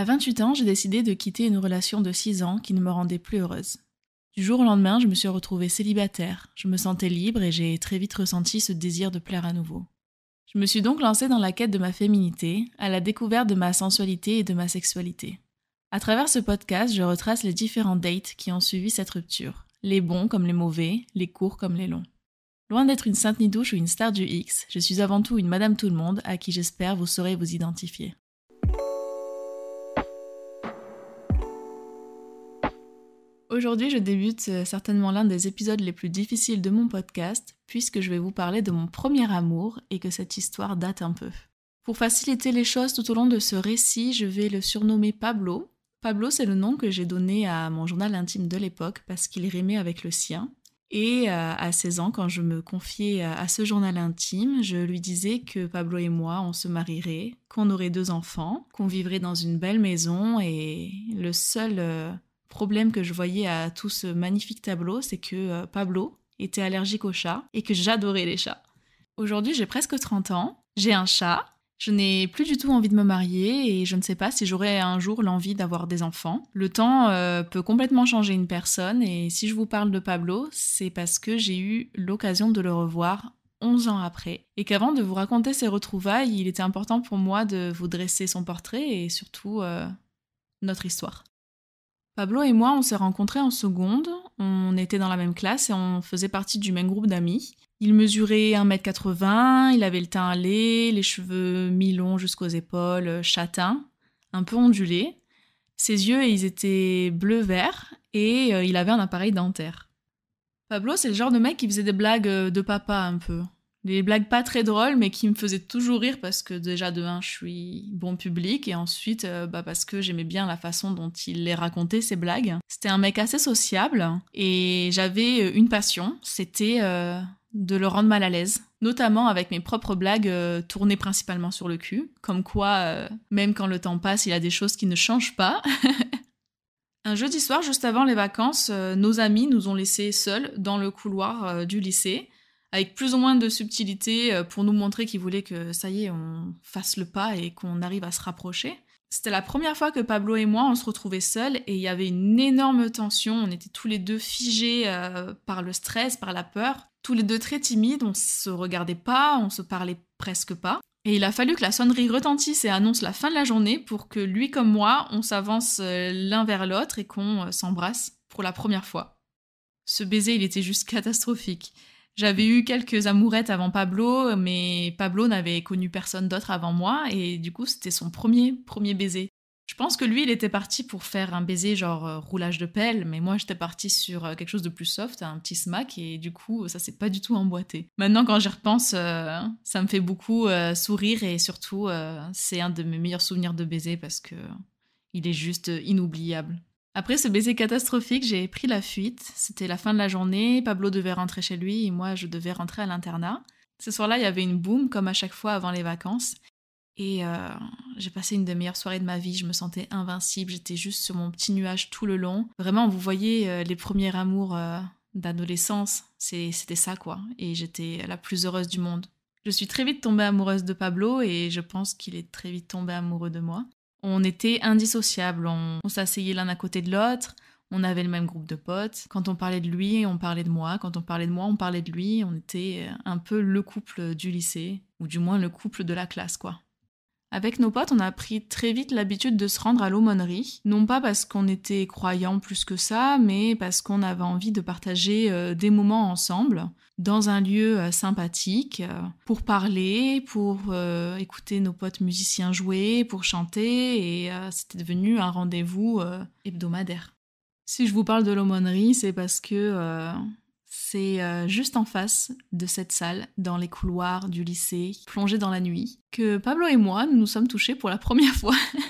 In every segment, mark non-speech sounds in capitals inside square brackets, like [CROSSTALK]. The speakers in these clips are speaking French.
À 28 ans, j'ai décidé de quitter une relation de 6 ans qui ne me rendait plus heureuse. Du jour au lendemain, je me suis retrouvée célibataire, je me sentais libre et j'ai très vite ressenti ce désir de plaire à nouveau. Je me suis donc lancée dans la quête de ma féminité, à la découverte de ma sensualité et de ma sexualité. À travers ce podcast, je retrace les différents dates qui ont suivi cette rupture, les bons comme les mauvais, les courts comme les longs. Loin d'être une sainte nidouche ou une star du X, je suis avant tout une Madame Tout le Monde à qui j'espère vous saurez vous identifier. Aujourd'hui, je débute euh, certainement l'un des épisodes les plus difficiles de mon podcast, puisque je vais vous parler de mon premier amour et que cette histoire date un peu. Pour faciliter les choses tout au long de ce récit, je vais le surnommer Pablo. Pablo, c'est le nom que j'ai donné à mon journal intime de l'époque parce qu'il rimait avec le sien. Et euh, à 16 ans, quand je me confiais à ce journal intime, je lui disais que Pablo et moi, on se marierait, qu'on aurait deux enfants, qu'on vivrait dans une belle maison et le seul euh, problème que je voyais à tout ce magnifique tableau, c'est que euh, Pablo était allergique aux chats et que j'adorais les chats. Aujourd'hui, j'ai presque 30 ans, j'ai un chat, je n'ai plus du tout envie de me marier et je ne sais pas si j'aurai un jour l'envie d'avoir des enfants. Le temps euh, peut complètement changer une personne et si je vous parle de Pablo, c'est parce que j'ai eu l'occasion de le revoir 11 ans après et qu'avant de vous raconter ses retrouvailles, il était important pour moi de vous dresser son portrait et surtout euh, notre histoire. Pablo et moi, on s'est rencontrés en seconde, on était dans la même classe et on faisait partie du même groupe d'amis. Il mesurait 1m80, il avait le teint allé, les cheveux mi-longs jusqu'aux épaules, châtains, un peu ondulés. Ses yeux, ils étaient bleu-vert et euh, il avait un appareil dentaire. Pablo, c'est le genre de mec qui faisait des blagues euh, de papa un peu. Des blagues pas très drôles, mais qui me faisaient toujours rire parce que déjà de un, je suis bon public et ensuite euh, bah, parce que j'aimais bien la façon dont il les racontait ces blagues. C'était un mec assez sociable et j'avais euh, une passion, c'était euh, de le rendre mal à l'aise, notamment avec mes propres blagues tournées principalement sur le cul, comme quoi même quand le temps passe, il y a des choses qui ne changent pas. [LAUGHS] Un jeudi soir, juste avant les vacances, nos amis nous ont laissés seuls dans le couloir du lycée avec plus ou moins de subtilité euh, pour nous montrer qu'il voulait que ça y est, on fasse le pas et qu'on arrive à se rapprocher. C'était la première fois que Pablo et moi on se retrouvait seuls et il y avait une énorme tension. On était tous les deux figés euh, par le stress, par la peur, tous les deux très timides. On se regardait pas, on se parlait presque pas. Et il a fallu que la sonnerie retentisse et annonce la fin de la journée pour que lui comme moi on s'avance euh, l'un vers l'autre et qu'on s'embrasse pour la première fois. Ce baiser, il était juste catastrophique. J'avais eu quelques amourettes avant Pablo, mais Pablo n'avait connu personne d'autre avant moi, et du coup, c'était son premier, premier baiser. Je pense que lui, il était parti pour faire un baiser genre euh, roulage de pelle, mais moi, j'étais partie sur euh, quelque chose de plus soft, un petit smack, et du coup, ça s'est pas du tout emboîté. Maintenant, quand j'y repense, euh, ça me fait beaucoup sourire, et surtout, c'est un de mes meilleurs souvenirs de baiser parce que il est juste inoubliable. Après ce baiser catastrophique, j'ai pris la fuite. C'était la fin de la journée, Pablo devait rentrer chez lui et moi je devais rentrer à l'internat. Ce soir-là, il y avait une boum comme à chaque fois avant les vacances. Et euh, j'ai passé une des meilleures soirées de ma vie, je me sentais invincible, j'étais juste sur mon petit nuage tout le long. Vraiment, vous voyez euh, les premiers amours euh, d'adolescence, c'était ça quoi. Et j'étais la plus heureuse du monde. Je suis très vite tombée amoureuse de Pablo et je pense qu'il est très vite tombé amoureux de moi. On était indissociables, on, s'asseyait l'un à côté de l'autre, on avait le même groupe de potes. Quand on parlait de lui, on parlait de moi. Quand on parlait de moi, on parlait de lui. On était un peu le couple du lycée, ou du moins le couple de la classe, quoi. Avec nos potes, on a pris très vite l'habitude de se rendre à l'aumônerie, non pas parce qu'on était croyants plus que ça, mais parce qu'on avait envie de partager euh, des moments ensemble, dans un lieu euh, sympathique, euh, pour parler, pour écouter nos potes musiciens jouer, pour chanter, et c'était devenu un rendez-vous hebdomadaire. Si je vous parle de l'aumônerie, c'est parce que c'est euh, juste en face de cette salle, dans les couloirs du lycée, plongé dans la nuit, que Pablo et moi, nous nous sommes touchés pour la première fois. [LAUGHS]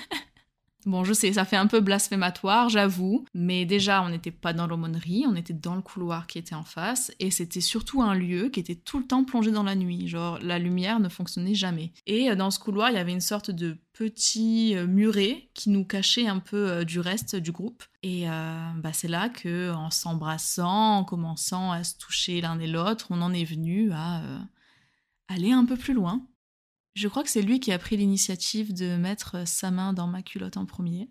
Bon, je sais, ça fait un peu blasphématoire, j'avoue, mais déjà, on n'était pas dans l'aumônerie, on était dans le couloir qui était en face, et c'était surtout un lieu qui était tout le temps plongé dans la nuit, genre la lumière ne fonctionnait jamais. Et euh, dans ce couloir, il y avait une sorte de petit euh, muret qui nous cachait un peu euh, du reste du groupe. Et bah, c'est là que, en s'embrassant, en commençant à se toucher l'un et l'autre, on en est venu à aller un peu plus loin. Je crois que c'est lui qui a pris l'initiative de mettre sa main dans ma culotte en premier.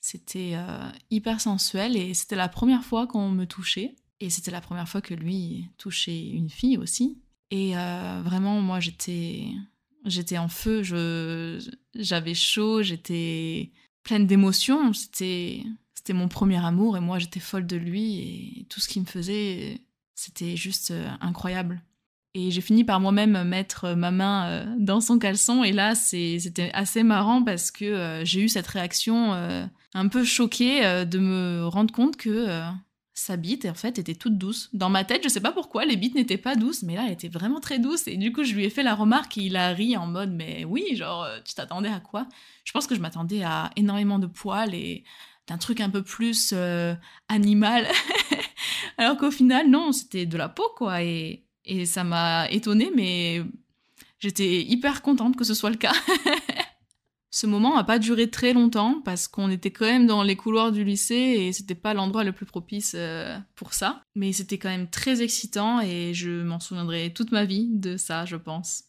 C'était euh, hyper sensuel et c'était la première fois qu'on me touchait. Et c'était la première fois que lui touchait une fille aussi. Et euh, vraiment, moi, j'étais, j'étais en feu. j'avais chaud. J'étais pleine d'émotions. C'était, c'était mon premier amour et moi, j'étais folle de lui et tout ce qu'il me faisait, c'était juste euh, incroyable. Et j'ai fini par moi-même mettre ma main euh, dans son caleçon. Et là, c'était assez marrant parce que euh, j'ai eu cette réaction euh, un peu choquée de me rendre compte que sa bite, en fait, était toute douce. Dans ma tête, je sais pas pourquoi, les bites n'étaient pas douces, mais là, elle était vraiment très douce. Et du coup, je lui ai fait la remarque et il a ri en mode, mais oui, genre, tu t'attendais à quoi? Je pense que je m'attendais à énormément de poils et d'un truc un peu plus animal. [LAUGHS] Alors qu'au final, non, c'était de la peau, quoi. Et et ça m'a étonnée, mais j'étais hyper contente que ce soit le cas. [LAUGHS] ce moment n'a pas duré très longtemps parce qu'on était quand même dans les couloirs du lycée et c'était pas l'endroit le plus propice euh, pour ça. Mais c'était quand même très excitant et je m'en souviendrai toute ma vie de ça, je pense.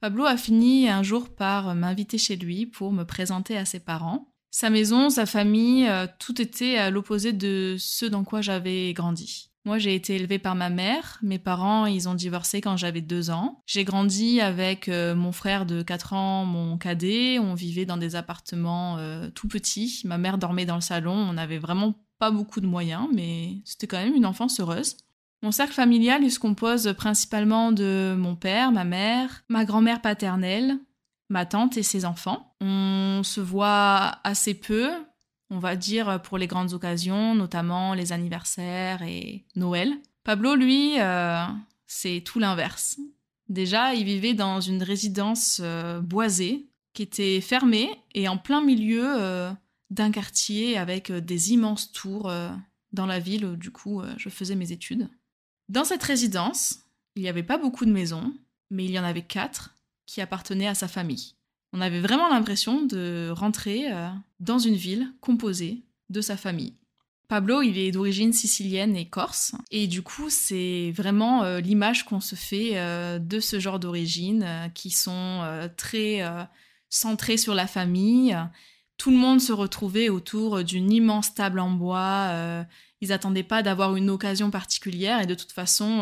Pablo a fini un jour par m'inviter chez lui pour me présenter à ses parents. Sa maison, sa famille, euh, tout était à l'opposé de ce dans quoi j'avais grandi. Moi, j'ai été élevée par ma mère. Mes parents, ils ont divorcé quand j'avais deux ans. J'ai grandi avec euh, mon frère de 4 ans, mon cadet. On vivait dans des appartements euh, tout petits. Ma mère dormait dans le salon. On n'avait vraiment pas beaucoup de moyens, mais c'était quand même une enfance heureuse. Mon cercle familial, il se compose principalement de mon père, ma mère, ma grand-mère paternelle, ma tante et ses enfants. On se voit assez peu, on va dire, pour les grandes occasions, notamment les anniversaires et Noël. Pablo, lui, euh, c'est tout l'inverse. Déjà, il vivait dans une résidence euh, boisée qui était fermée et en plein milieu euh, d'un quartier avec des immenses tours dans la ville où du coup je faisais mes études. Dans cette résidence, il n'y avait pas beaucoup de maisons, mais il y en avait quatre qui appartenaient à sa famille. On avait vraiment l'impression de rentrer euh, dans une ville composée de sa famille. Pablo, il est d'origine sicilienne et corse, et du coup, c'est vraiment euh, l'image qu'on se fait euh, de ce genre d'origine, qui sont très centrées sur la famille. Tout le monde se retrouvait autour d'une immense table en bois. ils n'attendaient pas d'avoir une occasion particulière, et de toute façon,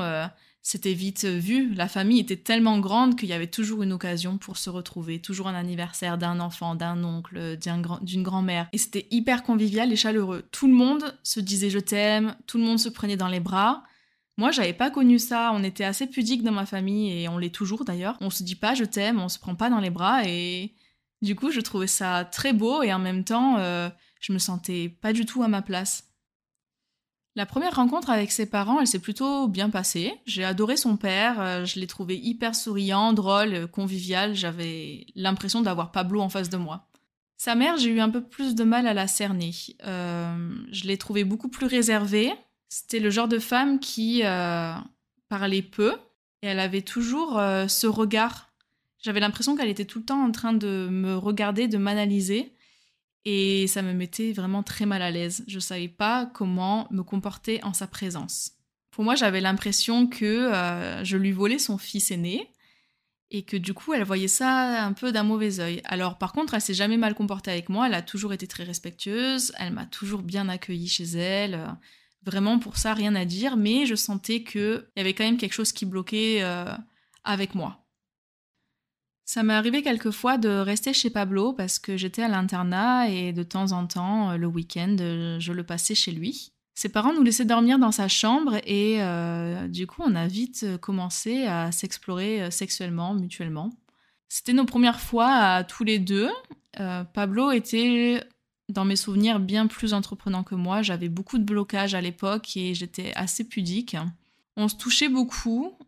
c'était vite vu. La famille était tellement grande qu'il y avait toujours une occasion pour se retrouver, toujours un anniversaire d'un enfant, d'un oncle, d'une grand-mère. Et c'était hyper convivial et chaleureux. Tout le monde se disait je t'aime, tout le monde se prenait dans les bras. Moi, j'avais pas connu ça. On était assez pudiques dans ma famille et on l'est toujours d'ailleurs. On se dit pas je t'aime, on se prend pas dans les bras et du coup, je trouvais ça très beau et en même temps, euh, je me sentais pas du tout à ma place. La première rencontre avec ses parents, elle s'est plutôt bien passée. J'ai adoré son père, euh, je l'ai trouvé hyper souriant, drôle, convivial, j'avais l'impression d'avoir Pablo en face de moi. Sa mère, j'ai eu un peu plus de mal à la cerner. Euh, je l'ai trouvée beaucoup plus réservée. C'était le genre de femme qui euh, parlait peu et elle avait toujours ce regard. J'avais l'impression qu'elle était tout le temps en train de me regarder, de m'analyser. Et ça me mettait vraiment très mal à l'aise. Je savais pas comment me comporter en sa présence. Pour moi, j'avais l'impression que euh, je lui volais son fils aîné et que du coup, elle voyait ça un peu d'un mauvais œil. Alors, par contre, elle s'est jamais mal comportée avec moi. Elle a toujours été très respectueuse. Elle m'a toujours bien accueillie chez elle. Vraiment, pour ça, rien à dire. Mais je sentais qu'il y avait quand même quelque chose qui bloquait euh, avec moi. Ça m'est arrivé quelquefois de rester chez Pablo parce que j'étais à l'internat et de temps en temps, euh, le week-end, euh, je le passais chez lui. Ses parents nous laissaient dormir dans sa chambre et euh, du coup, on a vite commencé à s'explorer sexuellement, mutuellement. C'était nos premières fois à tous les deux. Pablo était, dans mes souvenirs, bien plus entreprenant que moi. J'avais beaucoup de blocages à l'époque et j'étais assez pudique. On se touchait beaucoup.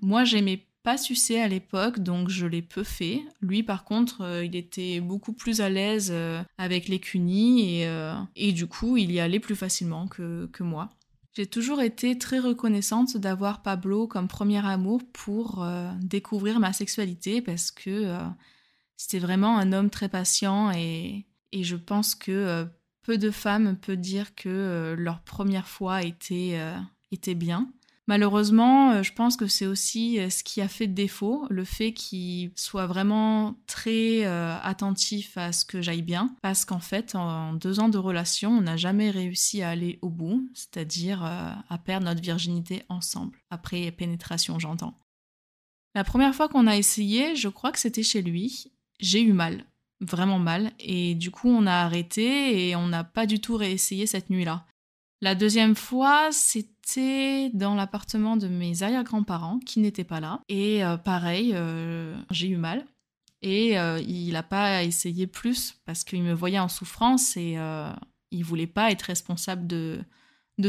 moi, j'aimais pas sucé à l'époque, donc je l'ai peu fait. Lui, par contre, euh, il était beaucoup plus à l'aise euh, avec les cunis et, euh, et, du coup, il y allait plus facilement que, moi. J'ai toujours été très reconnaissante d'avoir Pablo comme premier amour pour découvrir ma sexualité parce que c'était vraiment un homme très patient et, et je pense que peu de femmes peuvent dire que leur première fois était, était bien. Malheureusement, euh, je pense que c'est aussi euh, ce qui a fait défaut, le fait qu'il soit vraiment très euh, attentif à ce que j'aille bien, parce qu'en fait, en deux ans de relation, on n'a jamais réussi à aller au bout, c'est-à-dire à perdre notre virginité ensemble, après pénétration, j'entends. La première fois qu'on a essayé, je crois que c'était chez lui, j'ai eu mal, vraiment mal, et du coup on a arrêté et on n'a pas du tout réessayé cette nuit-là. La deuxième fois, c'était dans l'appartement de mes arrière-grands-parents qui n'étaient pas là. Et euh, pareil, euh, j'ai eu mal. Et euh, il n'a pas essayé plus parce qu'il me voyait en souffrance et il voulait pas être responsable de,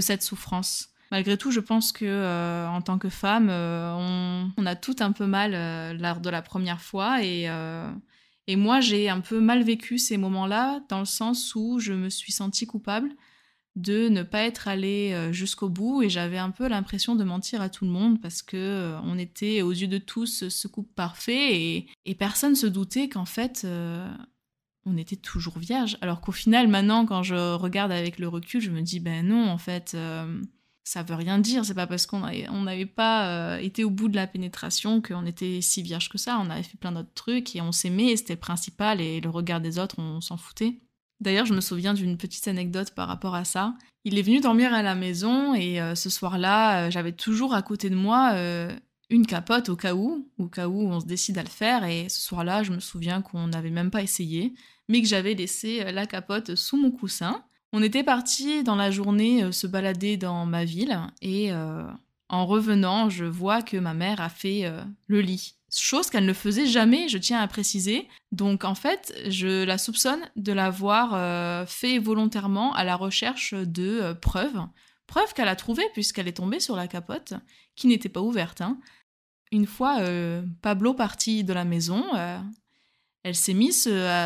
cette souffrance. Malgré tout, je pense que en tant que femme, on, a tout un peu mal lors de la première fois et et moi, j'ai un peu mal vécu ces moments-là, dans le sens où je me suis sentie coupable de ne pas être allée euh, jusqu'au bout et j'avais un peu l'impression de mentir à tout le monde parce que euh, on était aux yeux de tous ce couple parfait et, et personne se doutait qu'en fait euh, on était toujours vierge alors qu'au final maintenant quand je regarde avec le recul je me dis ben non en fait ça veut rien dire. C'est pas parce qu'on n'avait pas été au bout de la pénétration qu'on était si vierge que ça. On avait fait plein d'autres trucs et on s'aimait c'était le principal et le regard des autres on s'en foutait D'ailleurs, je me souviens d'une petite anecdote par rapport à ça. Il est venu dormir à la maison et euh, ce soir-là, euh, j'avais toujours à côté de moi euh, une capote au cas où, au cas où on se décide à le faire. Et ce soir-là, je me souviens qu'on n'avait même pas essayé, mais que j'avais laissé la capote sous mon coussin. On était parti dans la journée se balader dans ma ville et en revenant, je vois que ma mère a fait le lit chose qu'elle ne faisait jamais, je tiens à préciser. Donc en fait, je la soupçonne de l'avoir euh, fait volontairement à la recherche de euh, preuves. Preuves qu'elle a trouvées puisqu'elle est tombée sur la capote, qui n'était pas ouverte. Hein. Une fois euh, Pablo parti de la maison, elle s'est mise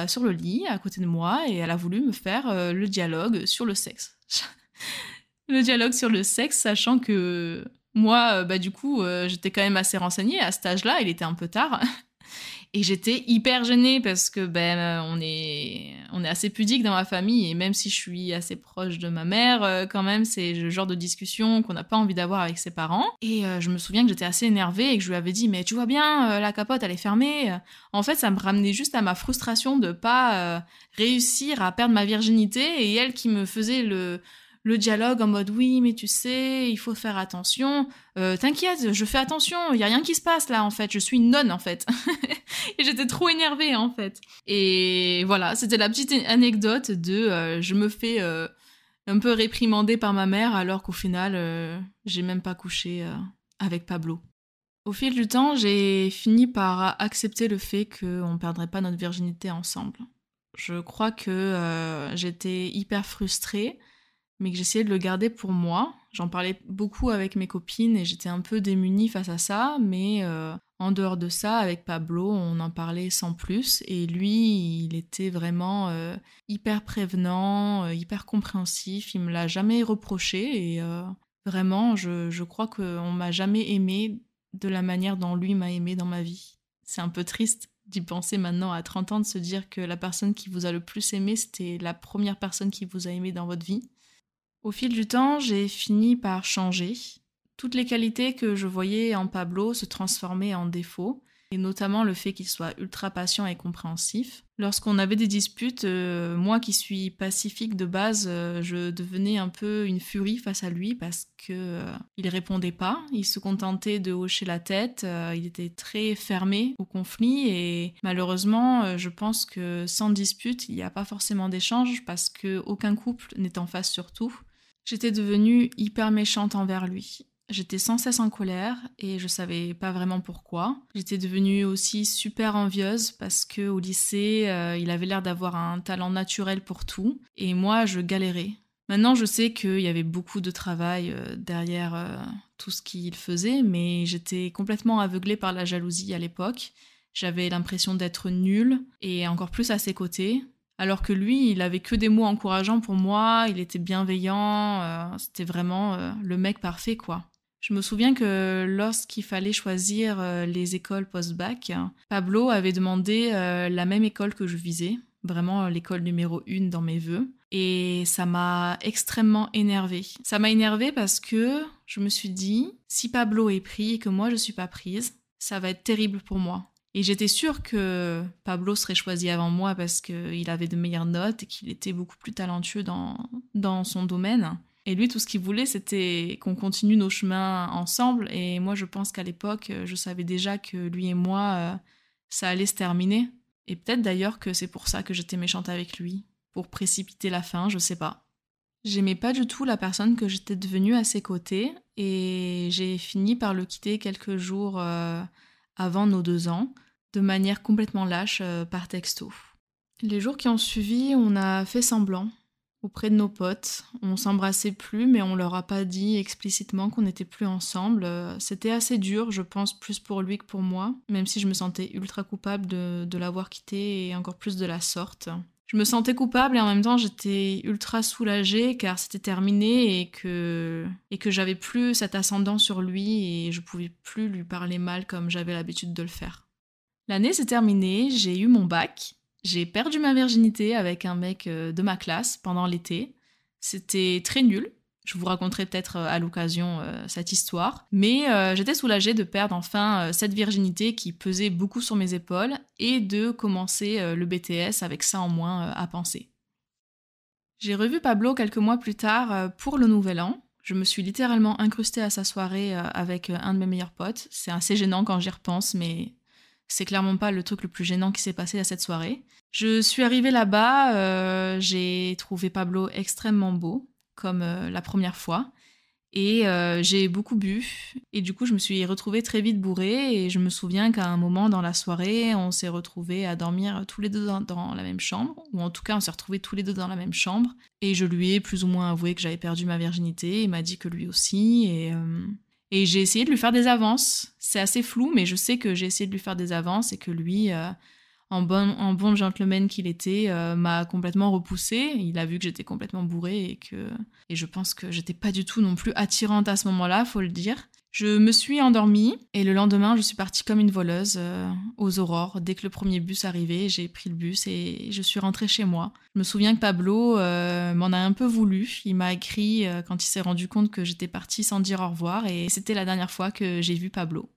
sur le lit à côté de moi et elle a voulu me faire le dialogue sur le sexe. [LAUGHS] le dialogue sur le sexe, sachant que moi, euh, bah, du coup, euh, j'étais quand même assez renseignée. À cet âge-là, il était un peu tard. [LAUGHS] Et j'étais hyper gênée parce que ben on est on est assez pudique dans ma famille et même si je suis assez proche de ma mère, euh, quand même c'est le genre de discussion qu'on n'a pas envie d'avoir avec ses parents. Et je me souviens que j'étais assez énervée et que je lui avais dit mais tu vois bien la capote elle est fermée. En fait ça me ramenait juste à ma frustration de pas réussir à perdre ma virginité et elle qui me faisait le le dialogue en mode oui mais tu sais il faut faire attention. Euh, t'inquiète je fais attention il y a rien qui se passe là en fait. Je suis une nonne en fait. [LAUGHS] Et j'étais trop énervée en fait. Et voilà c'était la petite anecdote de euh, je me fais euh, un peu réprimander par ma mère alors qu'au final j'ai même pas couché avec Pablo. Au fil du temps j'ai fini par accepter le fait qu'on perdrait pas notre virginité ensemble. Je crois que j'étais hyper frustrée mais que j'essayais de le garder pour moi. J'en parlais beaucoup avec mes copines et j'étais un peu démunie face à ça, mais euh, en dehors de ça, avec Pablo, on en parlait sans plus et lui, il était vraiment euh, hyper prévenant, euh, hyper compréhensif, il me l'a jamais reproché et vraiment, je, je crois qu'on m'a jamais aimé de la manière dont lui m'a aimé dans ma vie. C'est un peu triste d'y penser maintenant à 30 ans, de se dire que la personne qui vous a le plus aimé, c'était la première personne qui vous a aimé dans votre vie. Au fil du temps, j'ai fini par changer. Toutes les qualités que je voyais en Pablo se transformaient en défauts, et notamment le fait qu'il soit ultra patient et compréhensif. Lorsqu'on avait des disputes, euh, moi qui suis pacifique de base, euh, je devenais un peu une furie face à lui parce que euh, répondait pas, il se contentait de hocher la tête, il était très fermé au conflit et malheureusement, je pense que sans dispute, il n'y a pas forcément d'échange parce que aucun couple n'est en face sur tout. J'étais devenue hyper méchante envers lui. J'étais sans cesse en colère et je savais pas vraiment pourquoi. J'étais devenue aussi super envieuse parce que au lycée, euh, il avait l'air d'avoir un talent naturel pour tout et moi je galérais. Maintenant, je sais qu'il y avait beaucoup de travail euh, derrière euh, tout ce qu'il faisait, mais j'étais complètement aveuglée par la jalousie à l'époque. J'avais l'impression d'être nulle et encore plus à ses côtés alors que lui, il avait que des mots encourageants pour moi, il était bienveillant, euh, c'était vraiment euh, le mec parfait, quoi. Je me souviens que lorsqu'il fallait choisir euh, les écoles post-bac, Pablo avait demandé la même école que je visais, vraiment l'école numéro une dans mes vœux. Et ça m'a extrêmement énervée. Ça m'a énervée parce que je me suis dit, si Pablo est pris et que moi je suis pas prise, ça va être terrible pour moi. Et j'étais sûre que Pablo serait choisi avant moi parce qu'il avait de meilleures notes et qu'il était beaucoup plus talentueux dans, dans son domaine. Et lui, tout ce qu'il voulait, c'était qu'on continue nos chemins ensemble. Et moi, je pense qu'à l'époque, je savais déjà que lui et moi, euh, ça allait se terminer. Et peut-être d'ailleurs que c'est pour ça que j'étais méchante avec lui, pour précipiter la fin, je sais pas. J'aimais pas du tout la personne que j'étais devenue à ses côtés, et j'ai fini par le quitter quelques jours euh, avant nos deux ans, de manière complètement lâche euh, par texto. Les jours qui ont suivi, on a fait semblant auprès de nos potes. On s'embrassait plus, mais on leur a pas dit explicitement qu'on n'était plus ensemble. Euh, c'était assez dur, je pense, plus pour lui que pour moi, même si je me sentais ultra coupable de, de l'avoir quitté et encore plus de la sorte. Je me sentais coupable et en même temps j'étais ultra soulagée car c'était terminé et que, et que j'avais plus cet ascendant sur lui et je pouvais plus lui parler mal comme j'avais l'habitude de le faire. L'année s'est terminée, j'ai eu mon bac j'ai perdu ma virginité avec un mec euh, de ma classe pendant l'été. C'était très nul. Je vous raconterai peut-être euh, à l'occasion euh, cette histoire. Mais j'étais soulagée de perdre enfin cette virginité qui pesait beaucoup sur mes épaules et de commencer le BTS avec ça en moins à penser. J'ai revu Pablo quelques mois plus tard pour le Nouvel An. Je me suis littéralement incrustée à sa soirée avec un de mes meilleurs potes. C'est assez gênant quand j'y repense, mais c'est clairement pas le truc le plus gênant qui s'est passé à cette soirée. Je suis arrivée là-bas, euh, j'ai trouvé Pablo extrêmement beau, comme euh, la première fois. Et euh, j'ai beaucoup bu. Et du coup, je me suis retrouvée très vite bourrée. Et je me souviens qu'à un moment dans la soirée, on s'est retrouvés à dormir tous les deux dans, la même chambre. Ou en tout cas, on s'est retrouvés tous les deux dans la même chambre. Et je lui ai plus ou moins avoué que j'avais perdu ma virginité. Il m'a dit que lui aussi. Et, et j'ai essayé de lui faire des avances. C'est assez flou, mais je sais que j'ai essayé de lui faire des avances et que lui, euh, en, bon, en bon gentleman qu'il était, euh, m'a complètement repoussé. Il a vu que j'étais complètement bourrée et que et je pense que j'étais pas du tout non plus attirante à ce moment-là, faut le dire. Je me suis endormie et le lendemain, je suis partie comme une voleuse euh, aux aurores. Dès que le premier bus arrivait, j'ai pris le bus et je suis rentrée chez moi. Je me souviens que Pablo euh, m'en a un peu voulu. Il m'a écrit euh, quand il s'est rendu compte que j'étais partie sans dire au revoir et c'était la dernière fois que j'ai vu Pablo.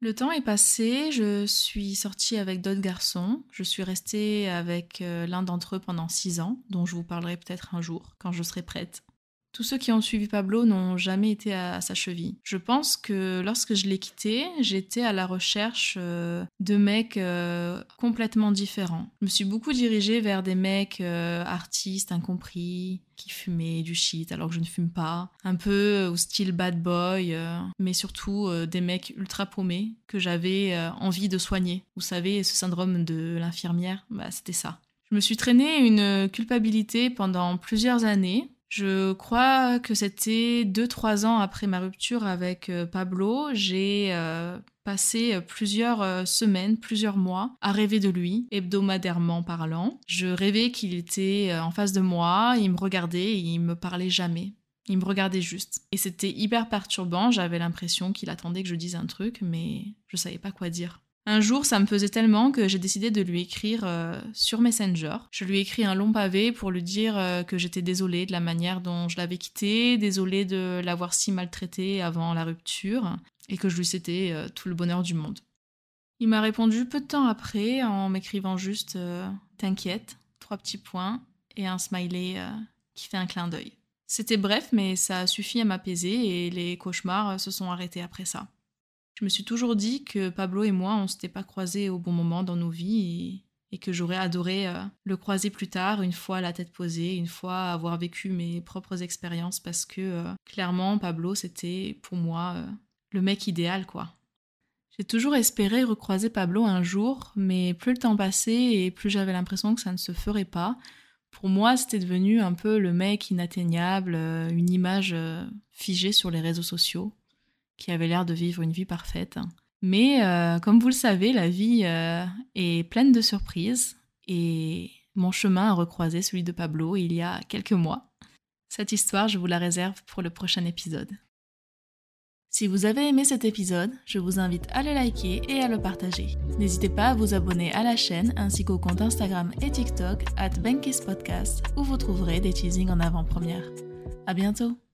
Le temps est passé, je suis sortie avec d'autres garçons. Je suis restée avec l'un d'entre eux pendant six ans, dont je vous parlerai peut-être un jour quand je serai prête. Tous ceux qui ont suivi Pablo n'ont jamais été à, sa cheville. Je pense que lorsque je l'ai quitté, j'étais à la recherche euh, de mecs euh, complètement différents. Je me suis beaucoup dirigée vers des mecs euh, artistes incompris, qui fumaient du shit alors que je ne fume pas, un peu au style bad boy, mais surtout des mecs ultra paumés que j'avais envie de soigner. Vous savez, ce syndrome de l'infirmière, bah, c'était ça. Je me suis traîné une culpabilité pendant plusieurs années je crois que c'était 2-3 ans après ma rupture avec euh, Pablo. J'ai euh, passé euh, plusieurs semaines, plusieurs mois à rêver de lui, hebdomadairement parlant. Je rêvais qu'il était en face de moi, il me regardait et il me parlait jamais. Il me regardait juste. Et c'était hyper perturbant, j'avais l'impression qu'il attendait que je dise un truc, mais je savais pas quoi dire. Un jour, ça me faisait tellement que j'ai décidé de lui écrire euh, sur Messenger. Je lui ai écrit un long pavé pour lui dire euh, que j'étais désolée de la manière dont je l'avais quitté, désolée de l'avoir si maltraité avant la rupture, et que je lui souhaitais euh, tout le bonheur du monde. Il m'a répondu peu de temps après en m'écrivant juste T'inquiète, trois petits points et un smiley qui fait un clin d'œil. C'était bref, mais ça a suffi à m'apaiser et les cauchemars se sont arrêtés après ça. Je me suis toujours dit que Pablo et moi, on s'était pas croisés au bon moment dans nos vies et, que j'aurais adoré euh, le croiser plus tard, une fois la tête posée, une fois avoir vécu mes propres expériences, parce que euh, clairement, Pablo, c'était pour moi euh, le mec idéal, quoi. J'ai toujours espéré recroiser Pablo un jour, mais plus le temps passait et plus j'avais l'impression que ça ne se ferait pas. Pour moi, c'était devenu un peu le mec inatteignable, une image figée sur les réseaux sociaux qui avait l'air de vivre une vie parfaite. Mais euh, comme vous le savez, la vie euh, est pleine de surprises et mon chemin a recroisé celui de Pablo il y a quelques mois. Cette histoire, je vous la réserve pour le prochain épisode. Si vous avez aimé cet épisode, je vous invite à le liker et à le partager. N'hésitez pas à vous abonner à la chaîne ainsi qu'au compte Instagram et TikTok at Podcast où vous trouverez des teasings en avant-première. À bientôt!